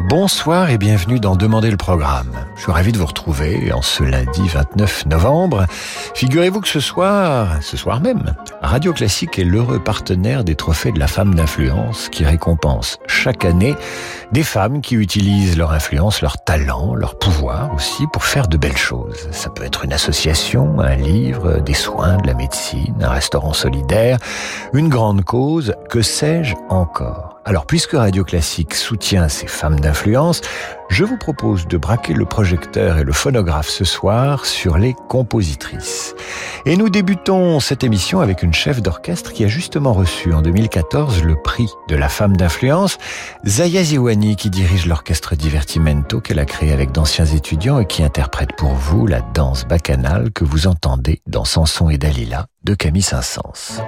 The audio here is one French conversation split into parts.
Bonsoir et bienvenue dans Demander le programme. Je suis ravi de vous retrouver en ce lundi 29 novembre. Figurez-vous que ce soir, ce soir même, Radio Classique est l'heureux partenaire des trophées de la femme d'influence qui récompense chaque année des femmes qui utilisent leur influence, leur talent, leur pouvoir aussi pour faire de belles choses. Ça peut être une association, un livre, des soins, de la médecine, un restaurant solidaire, une grande cause, que sais-je encore? Alors, puisque Radio Classique soutient ces femmes d'influence, je vous propose de braquer le projecteur et le phonographe ce soir sur les compositrices. Et nous débutons cette émission avec une chef d'orchestre qui a justement reçu en 2014 le prix de la femme d'influence, Zaya Ziwani, qui dirige l'orchestre Divertimento qu'elle a créé avec d'anciens étudiants et qui interprète pour vous la danse bacchanale que vous entendez dans Samson et Dalila de Camille Saint-Saëns.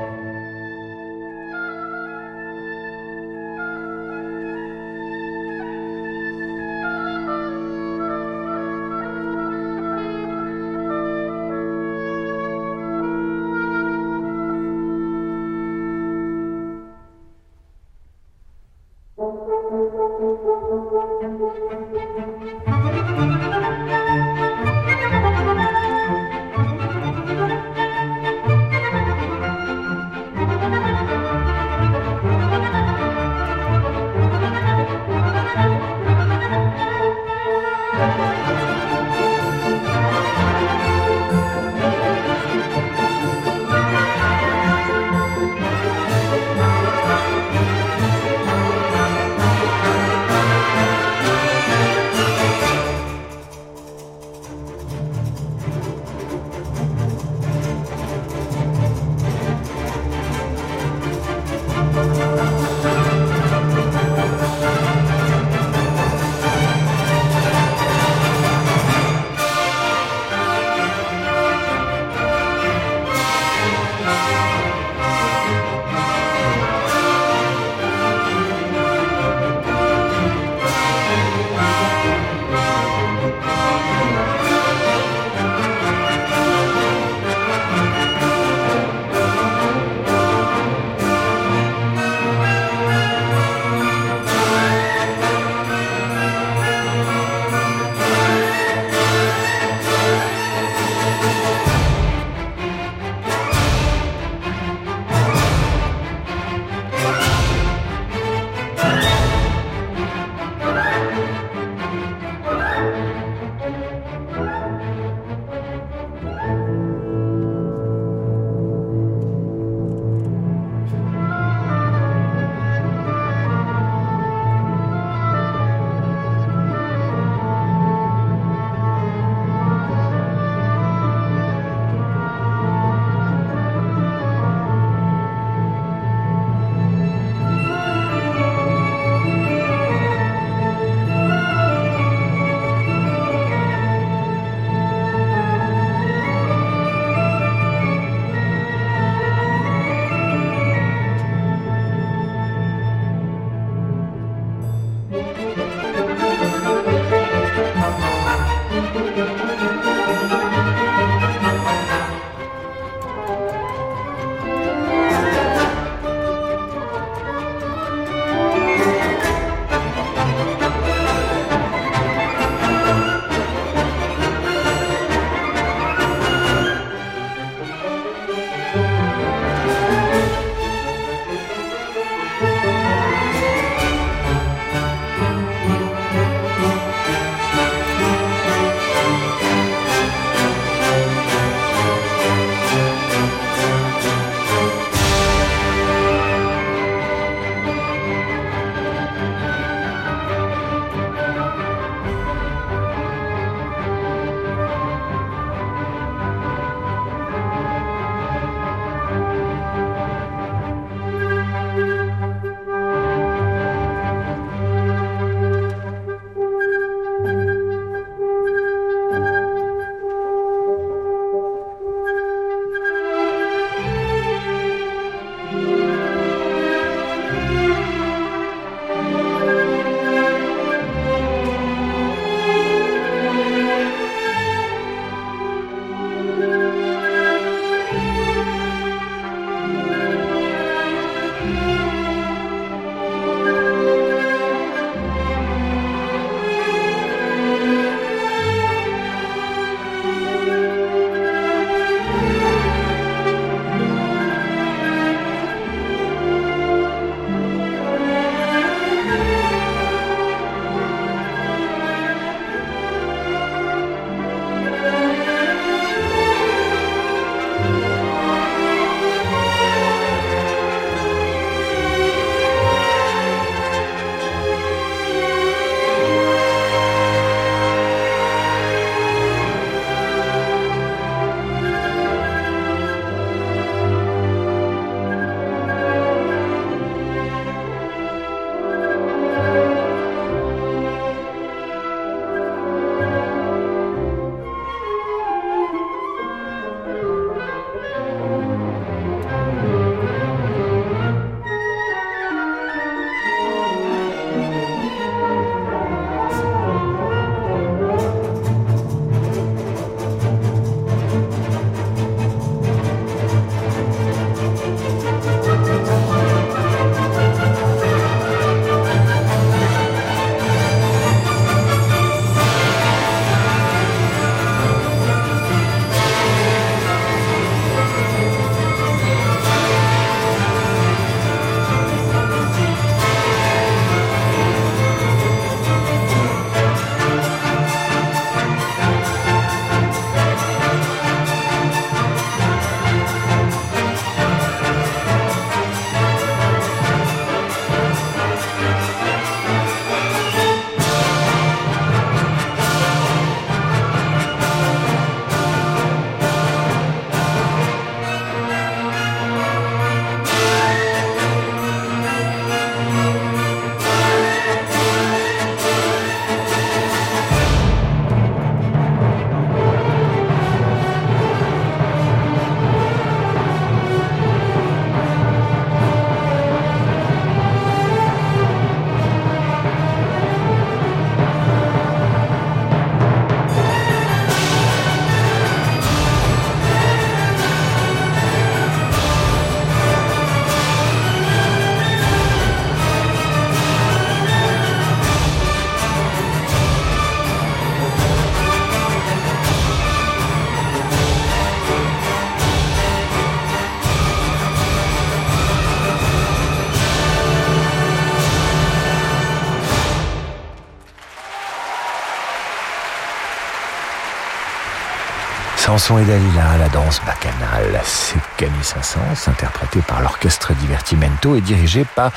Samson et Dalila, la danse bacchanale, c'est Camille Saint-Saëns, interprété par l'orchestre Divertimento et dirigé par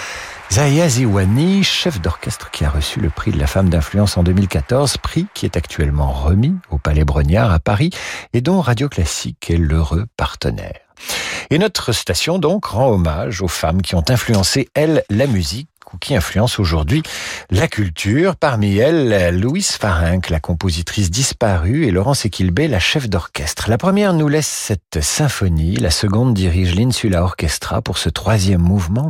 Zaya Ziwani, chef d'orchestre qui a reçu le prix de la femme d'influence en 2014, prix qui est actuellement remis au Palais Brognard à Paris et dont Radio Classique est l'heureux partenaire. Et notre station donc rend hommage aux femmes qui ont influencé, elles, la musique qui influencent aujourd'hui la culture. Parmi elles, Louise Farinck, la compositrice disparue, et Laurence Equilbé, la chef d'orchestre. La première nous laisse cette symphonie, la seconde dirige l'Insula Orchestra pour ce troisième mouvement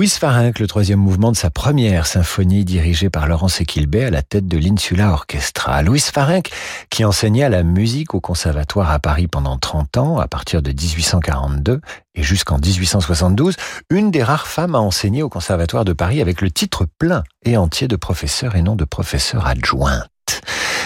Menuetto. Farinck, le troisième mouvement de sa première symphonie dirigée par Laurence Equilbé à la tête de l'Insula Orchestra. Louis Farinck, qui enseigna la musique au conservatoire à Paris pendant 30 ans, à partir de 1842 et jusqu'en 1872, une des rares femmes à enseigner au conservatoire de Paris avec le titre plein et entier de professeur et non de professeur adjointe.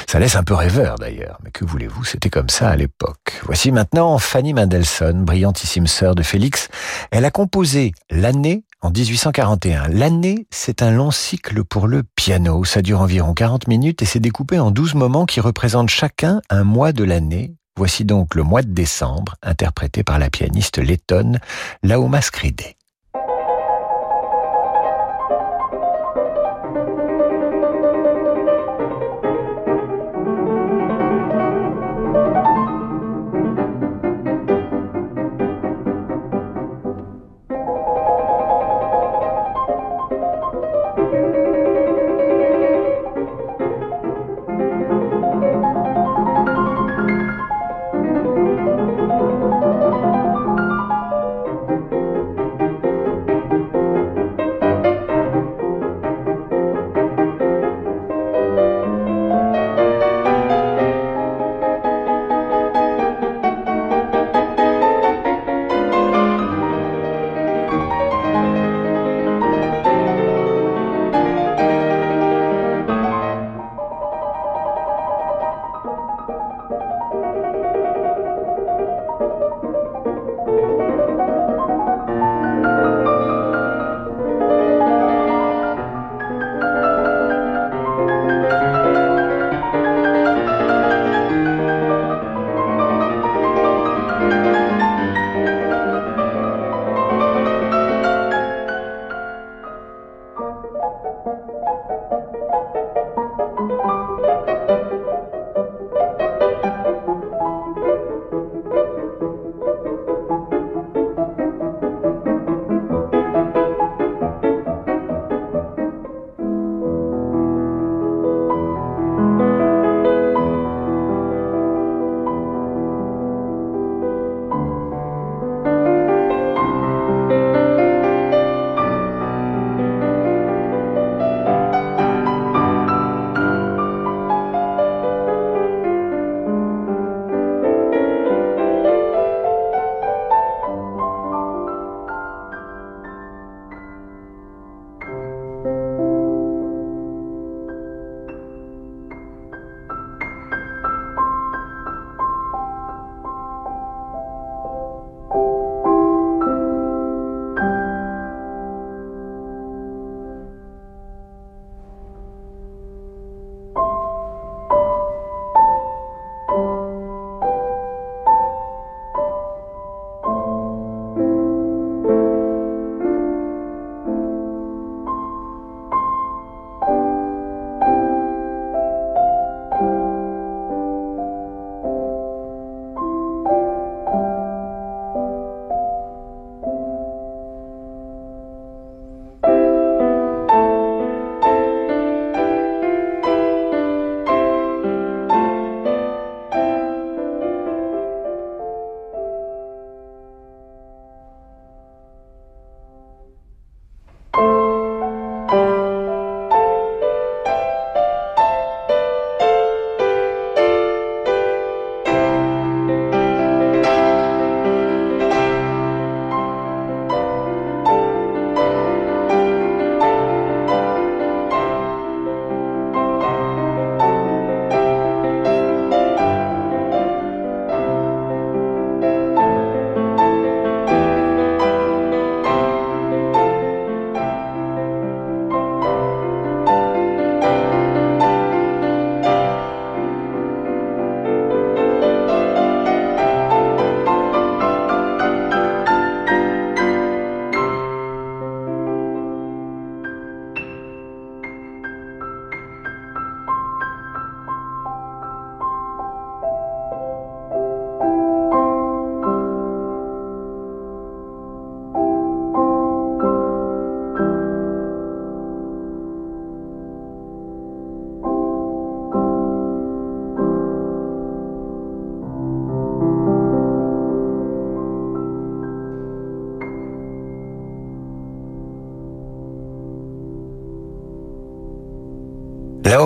Ça laisse un peu rêveur d'ailleurs, mais que voulez-vous, c'était comme ça à l'époque. Voici maintenant Fanny Mendelssohn, brillantissime sœur de Félix. Elle a composé l'année en 1841. L'année, c'est un long cycle pour le piano. Ça dure environ 40 minutes et c'est découpé en 12 moments qui représentent chacun un mois de l'année. Voici donc le mois de décembre, interprété par la pianiste lettonne Laoma Skridé.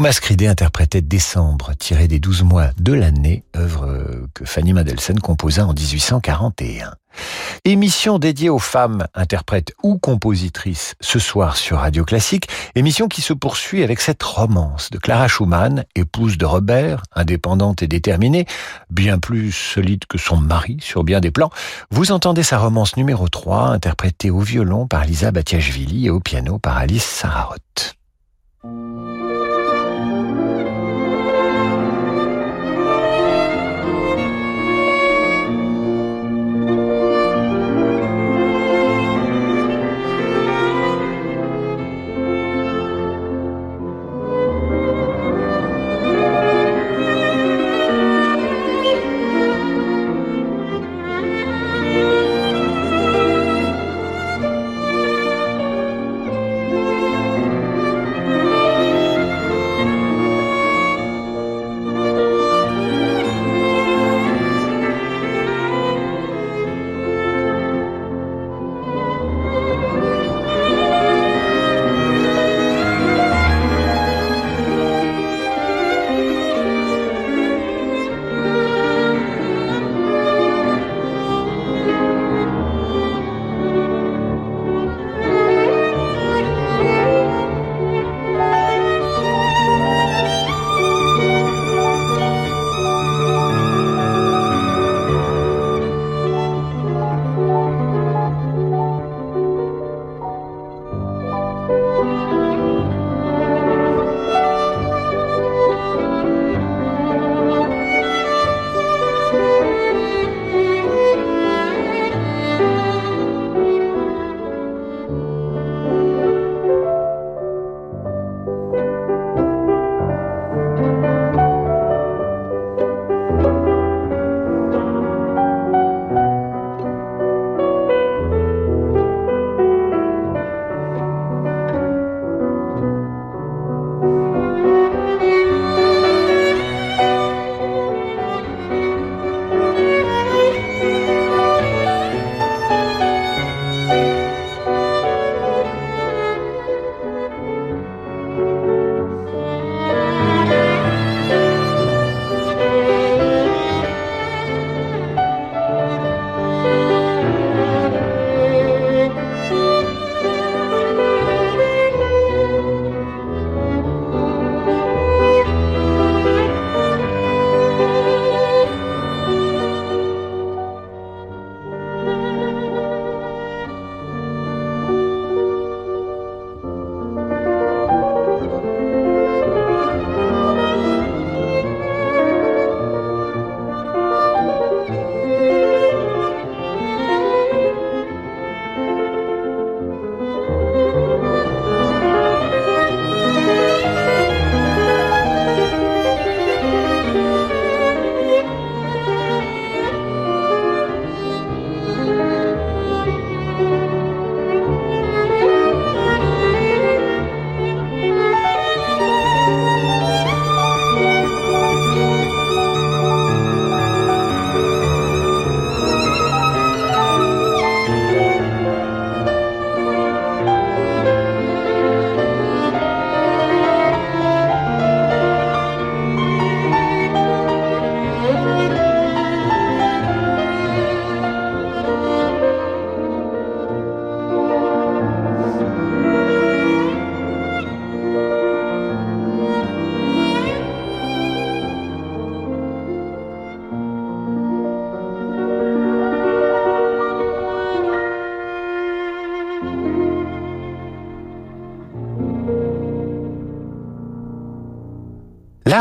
Lao Mascridé interprétait Décembre, tiré des douze mois de l'année, œuvre que Fanny Mendelssohn composa en 1841. Émission dédiée aux femmes, interprètes ou compositrices, ce soir sur Radio Classique, émission qui se poursuit avec cette romance de Clara Schumann, épouse de Robert, indépendante et déterminée, bien plus solide que son mari sur bien des plans. Vous entendez sa romance numéro 3, interprétée au violon par Lisa Batiashvili et au piano par Alice Sararotte.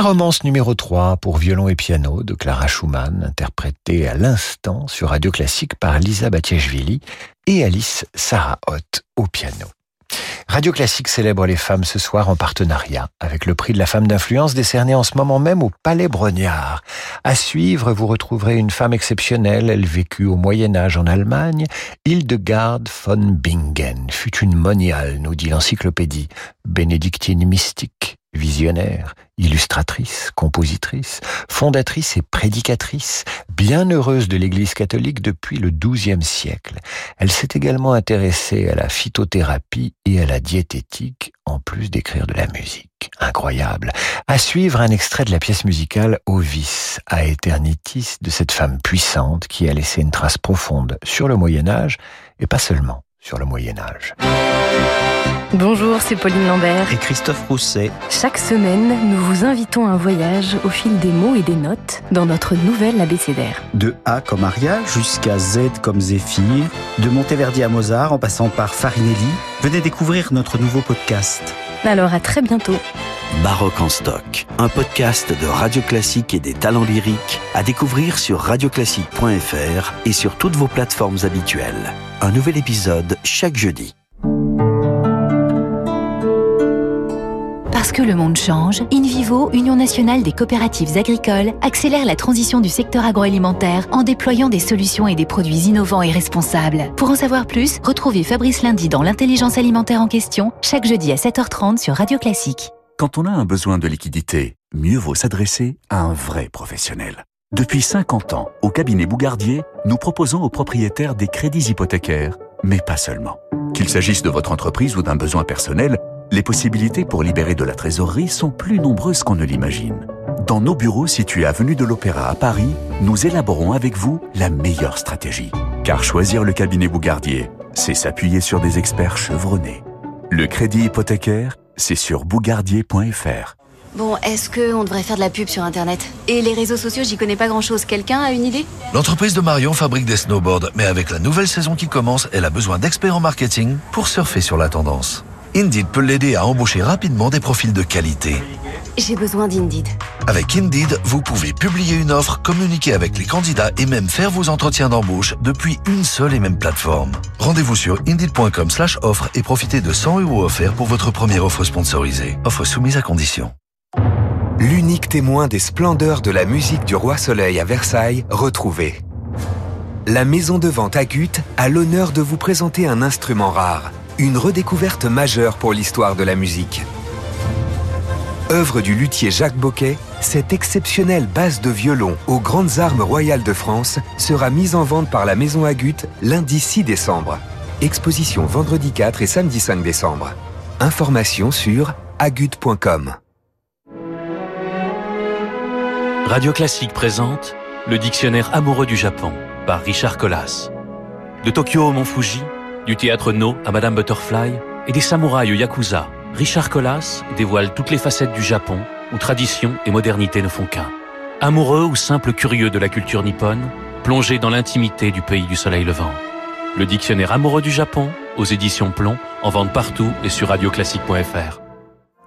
Romance numéro 3 pour violon et piano de Clara Schumann, interprétée à l'instant sur Radio Classique par Lisa Batiashvili et Alice Sarah Hott au piano. Radio Classique célèbre les femmes ce soir en partenariat avec le prix de la femme d'influence décerné en ce moment même au Palais Brognard. À suivre, vous retrouverez une femme exceptionnelle. Elle vécut au Moyen Âge en Allemagne. Hildegard von Bingen fut une moniale, nous dit l'encyclopédie. Bénédictine mystique, visionnaire, illustratrice, compositrice, fondatrice et prédicatrice, bien heureuse de l'Église catholique depuis le XIIe siècle. Elle s'est également intéressée à la phytothérapie et à la diététique, en plus d'écrire de la musique. Incroyable. À suivre un extrait de la pièce musicale Ovis, à Eternitis, de cette femme puissante qui a laissé une trace profonde sur le Moyen Âge, et pas seulement sur le Moyen Âge. Bonjour, c'est Pauline Lambert. Et Christophe Rousset. Chaque semaine, nous vous invitons à un voyage au fil des mots et des notes dans notre nouvelle abécédaire. De A comme Aria jusqu'à Z comme Zéphyr, de Monteverdi à Mozart en passant par Farinelli, venez découvrir notre nouveau podcast. Alors à très bientôt. Baroque en stock, un podcast de Radio Classique et des talents lyriques à découvrir sur radioclassique.fr et sur toutes vos plateformes habituelles. Un nouvel épisode chaque jeudi. Parce que le monde change, InVivo, Union nationale des coopératives agricoles, accélère la transition du secteur agroalimentaire en déployant des solutions et des produits innovants et responsables. Pour en savoir plus, retrouvez Fabrice Lundi dans l'intelligence alimentaire en question, chaque jeudi à 7h30 sur Radio Classique. Quand on a un besoin de liquidité, mieux vaut s'adresser à un vrai professionnel. Depuis 50 ans, au cabinet Bougardier, nous proposons aux propriétaires des crédits hypothécaires, mais pas seulement. Qu'il s'agisse de votre entreprise ou d'un besoin personnel, les possibilités pour libérer de la trésorerie sont plus nombreuses qu'on ne l'imagine. Dans nos bureaux situés avenue de l'Opéra à Paris, nous élaborons avec vous la meilleure stratégie. Car choisir le cabinet Bougardier, c'est s'appuyer sur des experts chevronnés. Le crédit hypothécaire, c'est sur bougardier.fr. Bon, est-ce qu'on devrait faire de la pub sur Internet? Et les réseaux sociaux, j'y connais pas grand-chose. Quelqu'un a une idée? L'entreprise de Marion fabrique des snowboards, mais avec la nouvelle saison qui commence, elle a besoin d'experts en marketing pour surfer sur la tendance. Indeed peut l'aider à embaucher rapidement des profils de qualité. J'ai besoin d'Indeed. Avec Indeed, vous pouvez publier une offre, communiquer avec les candidats et même faire vos entretiens d'embauche depuis une seule et même plateforme. Rendez-vous sur indeed.com slash offre et profitez de 100 euros offerts pour votre première offre sponsorisée. Offre soumise à condition. L'unique témoin des splendeurs de la musique du Roi Soleil à Versailles, retrouvé. La maison de vente Agut a l'honneur de vous présenter un instrument rare une redécouverte majeure pour l'histoire de la musique. Œuvre du luthier Jacques Boquet, cette exceptionnelle base de violon aux Grandes Armes Royales de France sera mise en vente par la Maison Agut lundi 6 décembre. Exposition vendredi 4 et samedi 5 décembre. Information sur agut.com. Radio Classique présente Le dictionnaire amoureux du Japon par Richard Collas. De Tokyo au Mont Fuji, du théâtre No à Madame Butterfly et des samouraïs Yakuza, Richard Collas dévoile toutes les facettes du Japon où tradition et modernité ne font qu'un. Amoureux ou simple curieux de la culture nippone, plongé dans l'intimité du pays du soleil levant. Le dictionnaire amoureux du Japon, aux éditions Plomb, en vente partout et sur radioclassique.fr.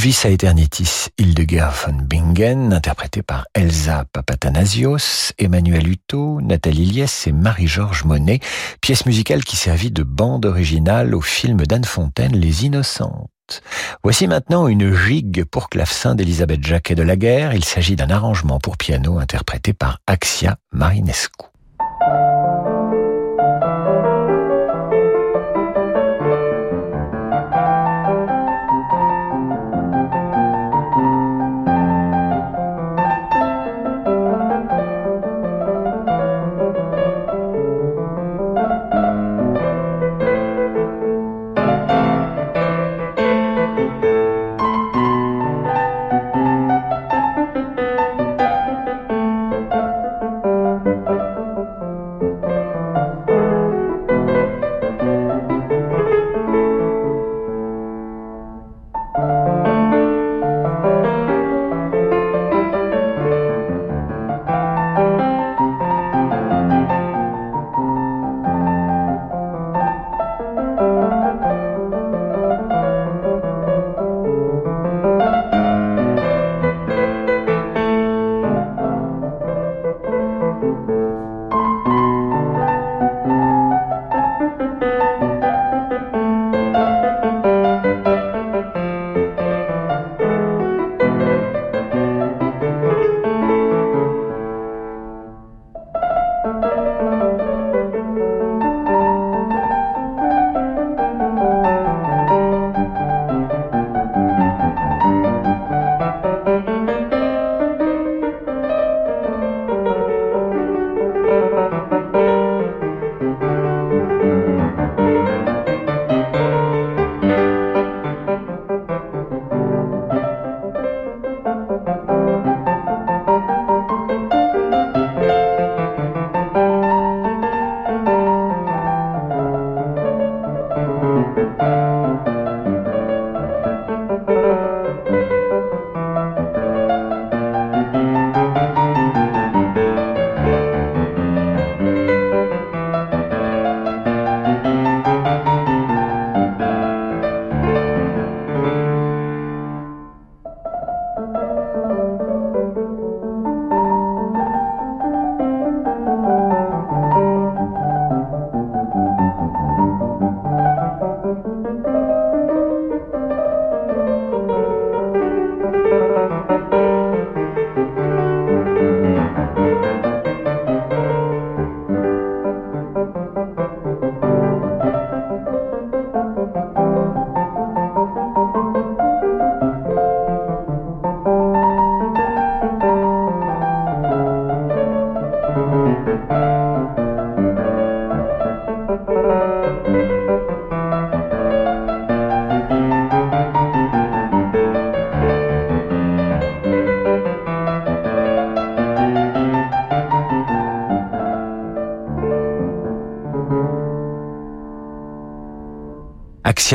Ovis Aeternitis Hildegard von Bingen, interprété par Elsa Papatanasios, Emmanuel Hutto, Nathalie Liès et Marie-Georges Monet, pièce musicale qui servit de bande originale au film d'Anne Fontaine Les Innocentes. Voici maintenant une gigue pour clavecin d'Elisabeth Jacquet de la Guerre. Il s'agit d'un arrangement pour piano interprété par Axia Marinescu.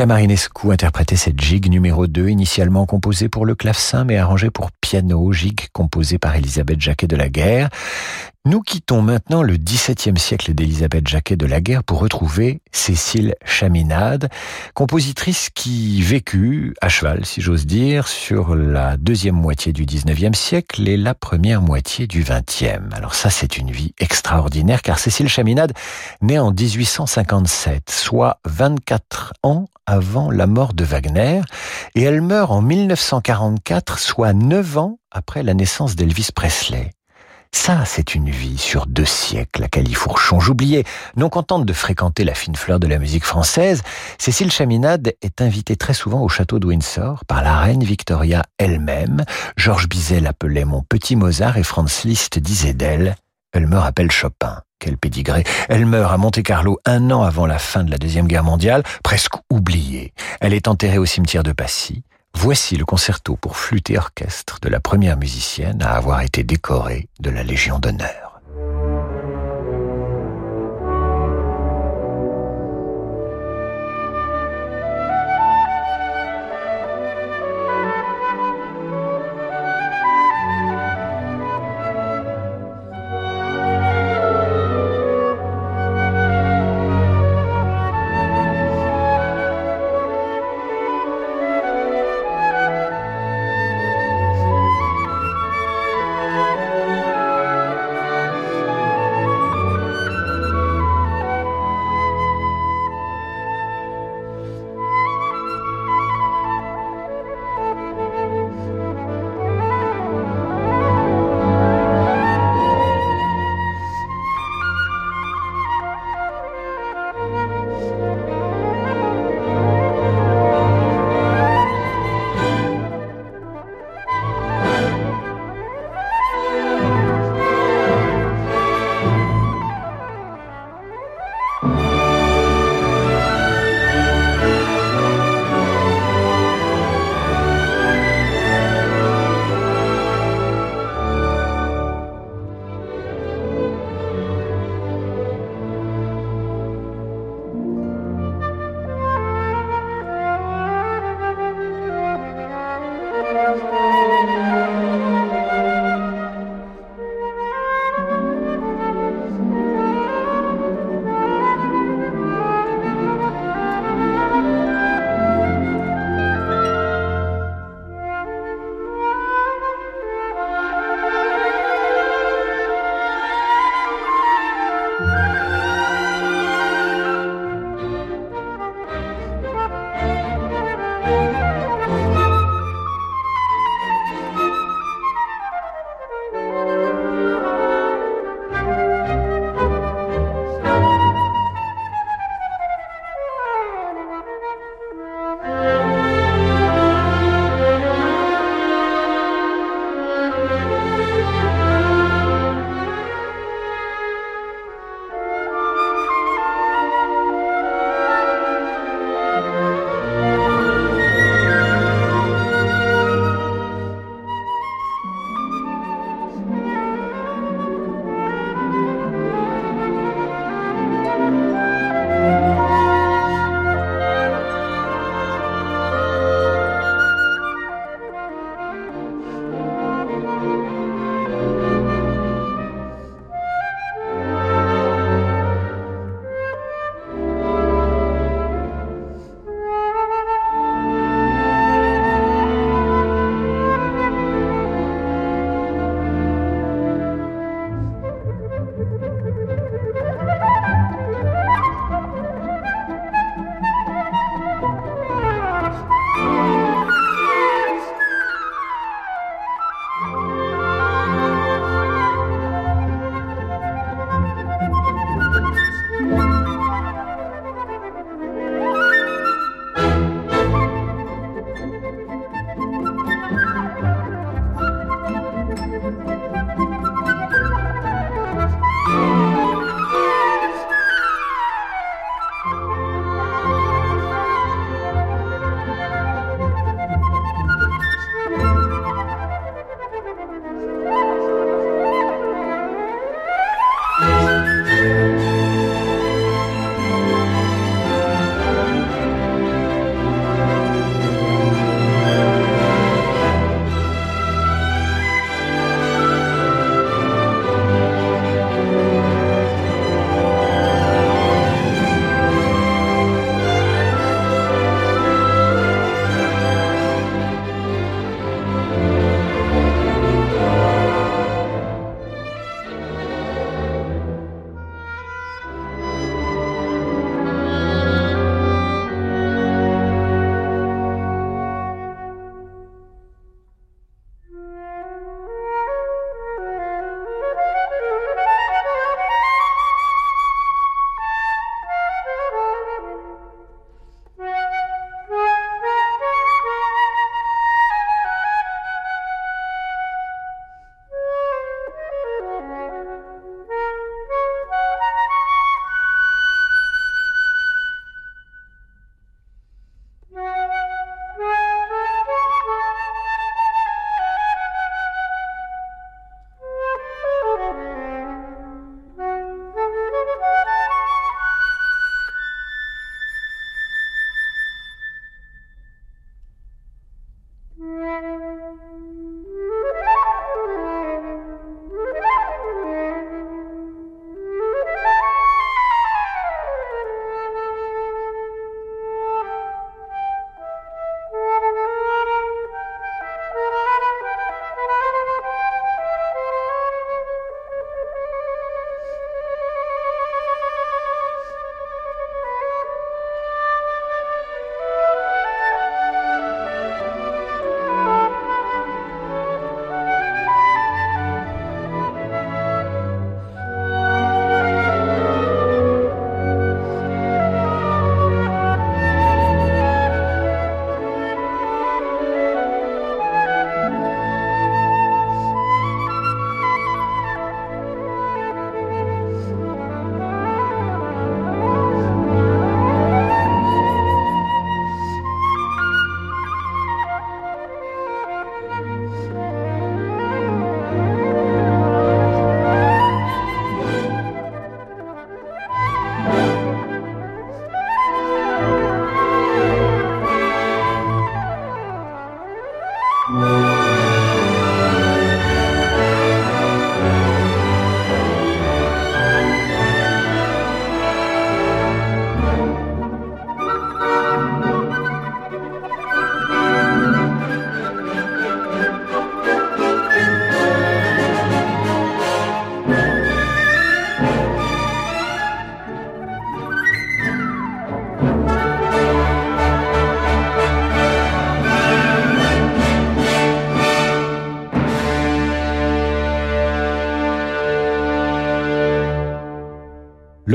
Marinescu interprétait cette gigue numéro 2, initialement composée pour le clavecin mais arrangée pour piano, gigue composée par Elisabeth Jacquet de la Guerre. Nous quittons maintenant le XVIIe siècle d'Elisabeth Jacquet de la Guerre pour retrouver Cécile Chaminade, compositrice qui vécut à cheval, si j'ose dire, sur la deuxième moitié du XIXe siècle et la première moitié du XXe. Alors ça, c'est une vie extraordinaire car Cécile Chaminade naît en 1857, soit 24 ans avant la mort de Wagner, et elle meurt en 1944, soit 9 ans après la naissance d'Elvis Presley. Ça, c'est une vie sur deux siècles à califourchon. J'oubliais, non contente de fréquenter la fine fleur de la musique française, Cécile Chaminade est invitée très souvent au château de Windsor par la reine Victoria elle-même. Georges Bizet l'appelait mon petit Mozart et Franz Liszt disait d'elle, elle me rappelle Chopin. Quel pédigré. Elle meurt à Monte-Carlo un an avant la fin de la Deuxième Guerre mondiale, presque oubliée. Elle est enterrée au cimetière de Passy. Voici le concerto pour flûte et orchestre de la première musicienne à avoir été décorée de la Légion d'honneur.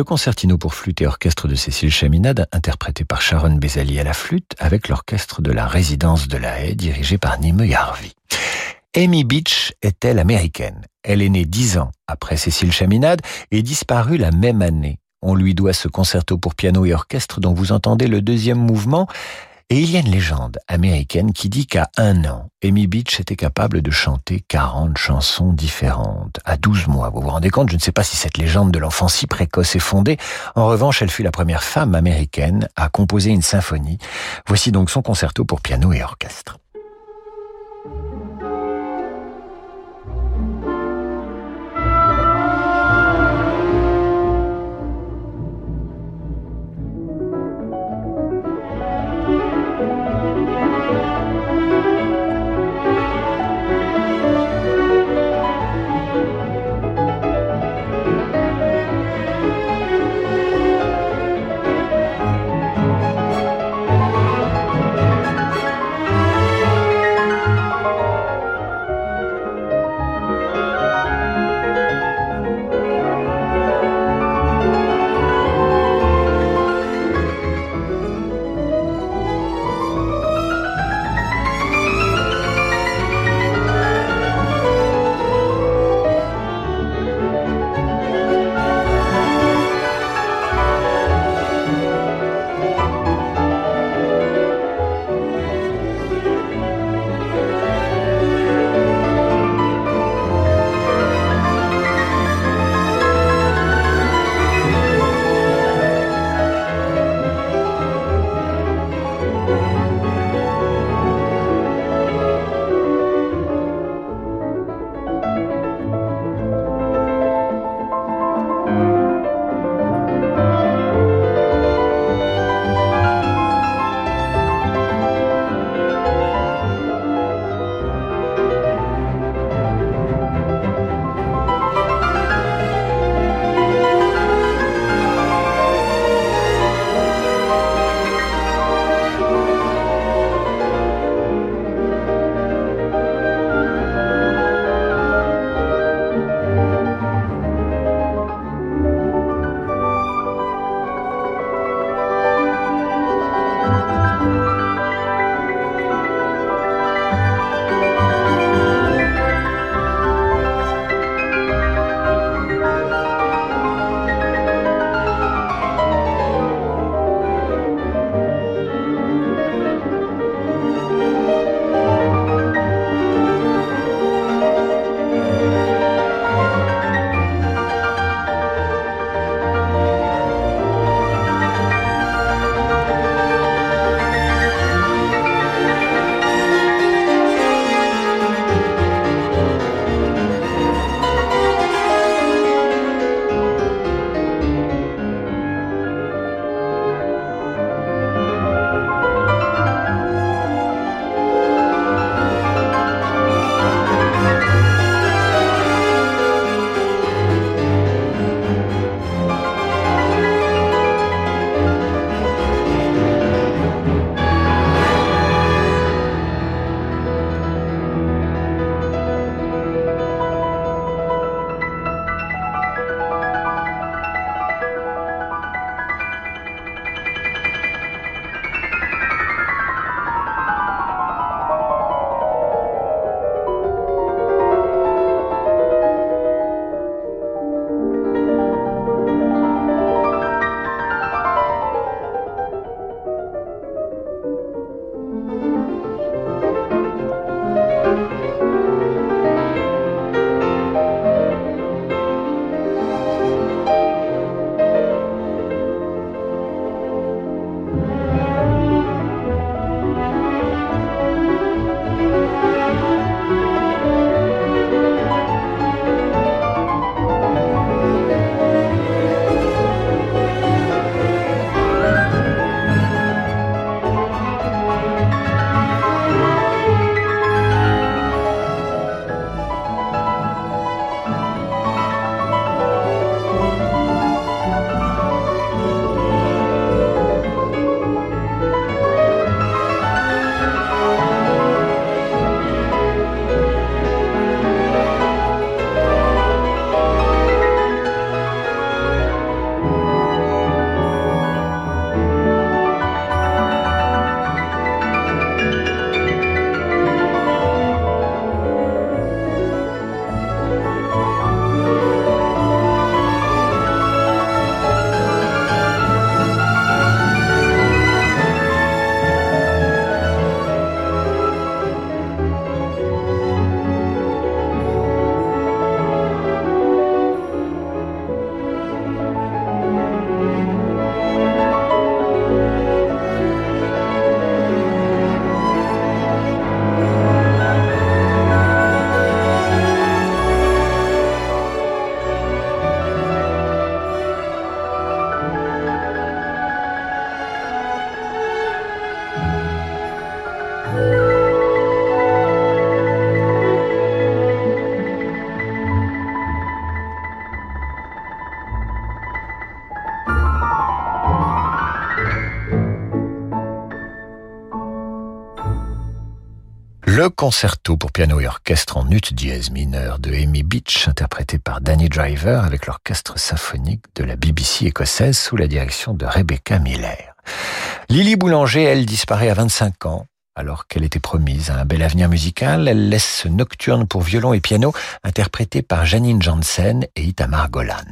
Le concertino pour flûte et orchestre de Cécile Chaminade, interprété par Sharon Bezali à la flûte, avec l'orchestre de la résidence de la Haye, dirigé par Nime Yarvi. Amy Beach est-elle américaine? Elle est née dix ans après Cécile Chaminade et disparue la même année. On lui doit ce concerto pour piano et orchestre dont vous entendez le deuxième mouvement. Et il y a une légende américaine qui dit qu'à un an, Amy Beach était capable de chanter 40 chansons différentes. À 12 mois, vous vous rendez compte Je ne sais pas si cette légende de l'enfant si précoce est fondée. En revanche, elle fut la première femme américaine à composer une symphonie. Voici donc son concerto pour piano et orchestre. Concerto pour piano et orchestre en ut dièse mineur de Amy Beach, interprété par Danny Driver avec l'orchestre symphonique de la BBC écossaise sous la direction de Rebecca Miller. Lily Boulanger, elle, disparaît à 25 ans. Alors qu'elle était promise à un bel avenir musical, elle laisse ce nocturne pour violon et piano interprété par Janine Janssen et Itamar Golan.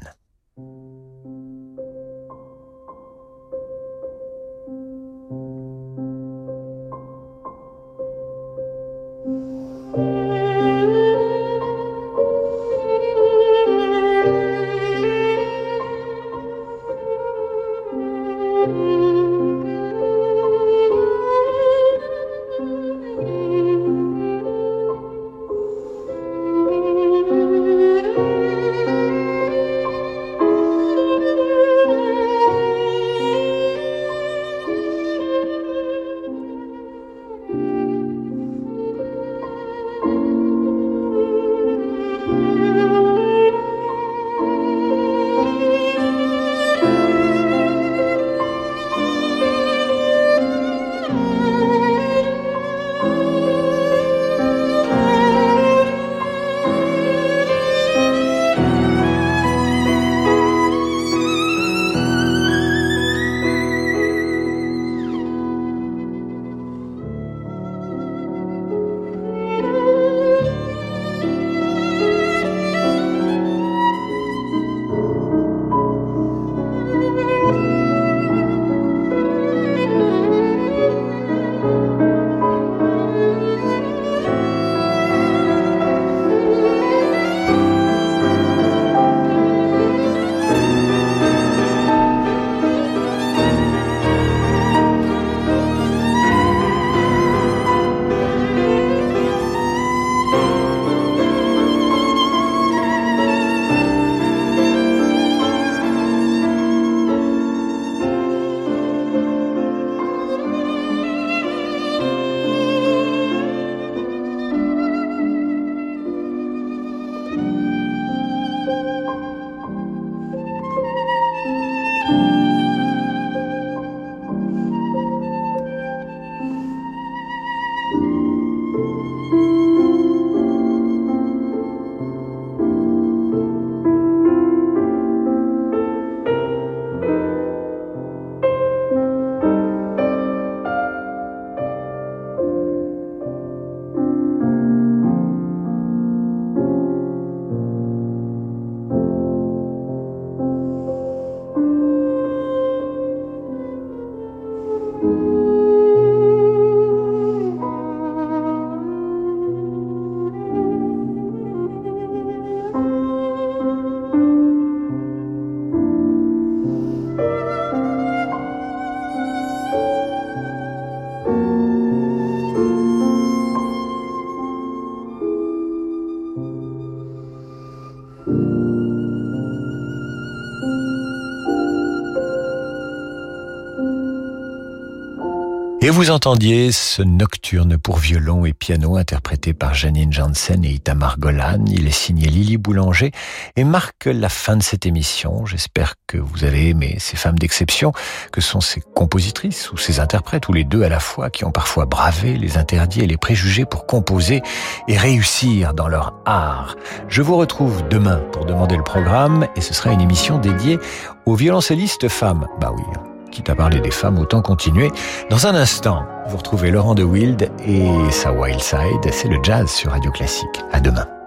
Et vous entendiez ce nocturne pour violon et piano interprété par Janine Janssen et Itamar Golan. Il est signé Lily Boulanger et marque la fin de cette émission. J'espère que vous avez aimé ces femmes d'exception, que sont ces compositrices ou ces interprètes, ou les deux à la fois, qui ont parfois bravé les interdits et les préjugés pour composer et réussir dans leur art. Je vous retrouve demain pour demander le programme et ce sera une émission dédiée aux violoncellistes femmes. Bah oui, quitte à parler des femmes, autant continuer. Dans un instant, vous retrouvez Laurent de Wild et sa Wild Side, c'est le jazz sur Radio Classique. À demain.